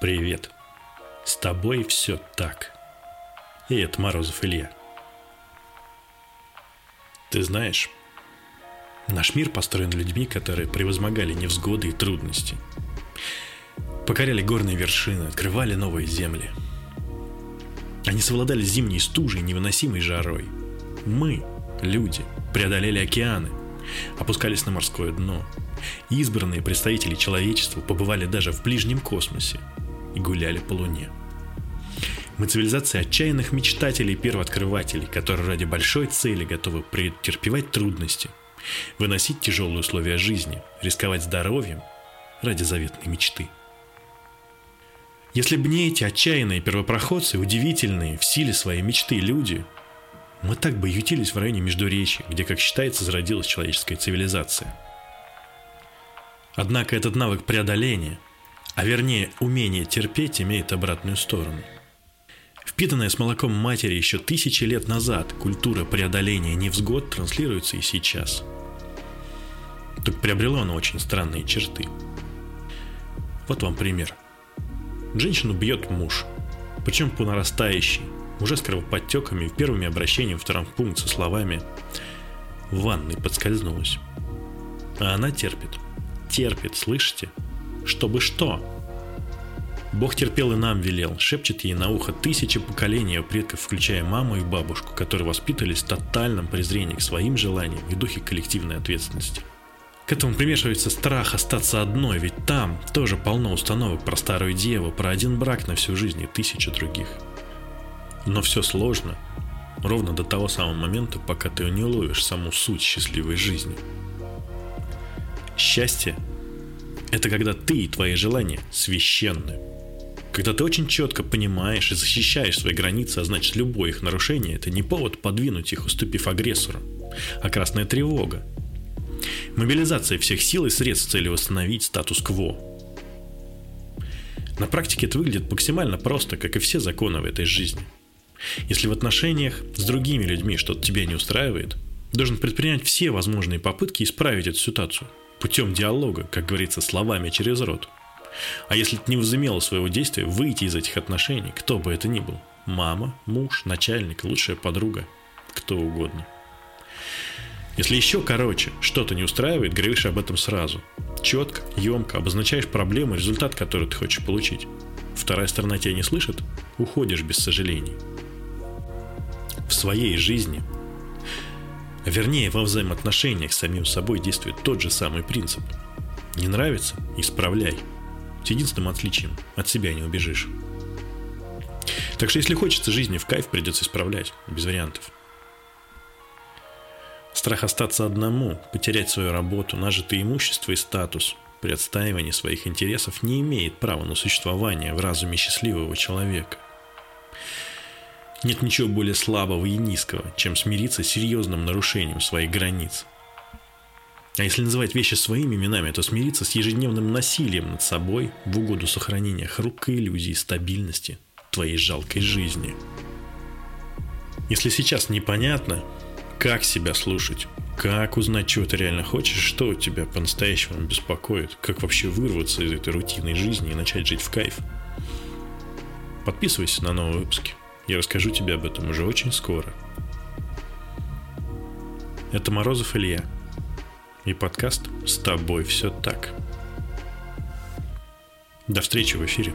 Привет. С тобой все так. И это Морозов Илья. Ты знаешь, наш мир построен людьми, которые превозмогали невзгоды и трудности. Покоряли горные вершины, открывали новые земли. Они совладали зимней стужей невыносимой жарой. Мы, люди, преодолели океаны, опускались на морское дно. Избранные представители человечества побывали даже в ближнем космосе – и гуляли по Луне. Мы цивилизация отчаянных мечтателей и первооткрывателей, которые ради большой цели готовы претерпевать трудности, выносить тяжелые условия жизни, рисковать здоровьем ради заветной мечты. Если бы не эти отчаянные первопроходцы, удивительные в силе своей мечты люди, мы так бы ютились в районе Междуречия, где, как считается, зародилась человеческая цивилизация. Однако этот навык преодоления – а вернее умение терпеть имеет обратную сторону. Впитанная с молоком матери еще тысячи лет назад культура преодоления невзгод транслируется и сейчас. Только приобрело оно очень странные черты. Вот вам пример. Женщину бьет муж, причем по нарастающей, уже с кровоподтеками первыми обращениями в травмпункт со словами «В ванной подскользнулась». А она терпит. Терпит, слышите? Чтобы что? Бог терпел и нам велел, шепчет ей на ухо тысячи поколений ее предков, включая маму и бабушку, которые воспитывались в тотальном презрении к своим желаниям и духе коллективной ответственности. К этому примешивается страх остаться одной, ведь там тоже полно установок про старую деву, про один брак на всю жизнь и тысячи других. Но все сложно, ровно до того самого момента, пока ты не уловишь саму суть счастливой жизни. Счастье это когда ты и твои желания священны. Когда ты очень четко понимаешь и защищаешь свои границы, а значит любое их нарушение – это не повод подвинуть их, уступив агрессору, а красная тревога. Мобилизация всех сил и средств с целью восстановить статус-кво. На практике это выглядит максимально просто, как и все законы в этой жизни. Если в отношениях с другими людьми что-то тебя не устраивает, должен предпринять все возможные попытки исправить эту ситуацию – путем диалога, как говорится, словами через рот. А если ты не возымела своего действия, выйти из этих отношений, кто бы это ни был. Мама, муж, начальник, лучшая подруга, кто угодно. Если еще короче, что-то не устраивает, говоришь об этом сразу. Четко, емко обозначаешь проблему, результат, который ты хочешь получить. Вторая сторона тебя не слышит, уходишь без сожалений. В своей жизни вернее, во взаимоотношениях с самим собой действует тот же самый принцип. Не нравится – исправляй. С единственным отличием – от себя не убежишь. Так что если хочется жизни в кайф, придется исправлять, без вариантов. Страх остаться одному, потерять свою работу, нажитое имущество и статус при отстаивании своих интересов не имеет права на существование в разуме счастливого человека. Нет ничего более слабого и низкого, чем смириться с серьезным нарушением своих границ. А если называть вещи своими именами, то смириться с ежедневным насилием над собой в угоду сохранения хрупкой иллюзии стабильности твоей жалкой жизни. Если сейчас непонятно, как себя слушать, как узнать, чего ты реально хочешь, что тебя по-настоящему беспокоит, как вообще вырваться из этой рутинной жизни и начать жить в кайф, подписывайся на новые выпуски. Я расскажу тебе об этом уже очень скоро. Это Морозов Илья. И подкаст «С тобой все так». До встречи в эфире.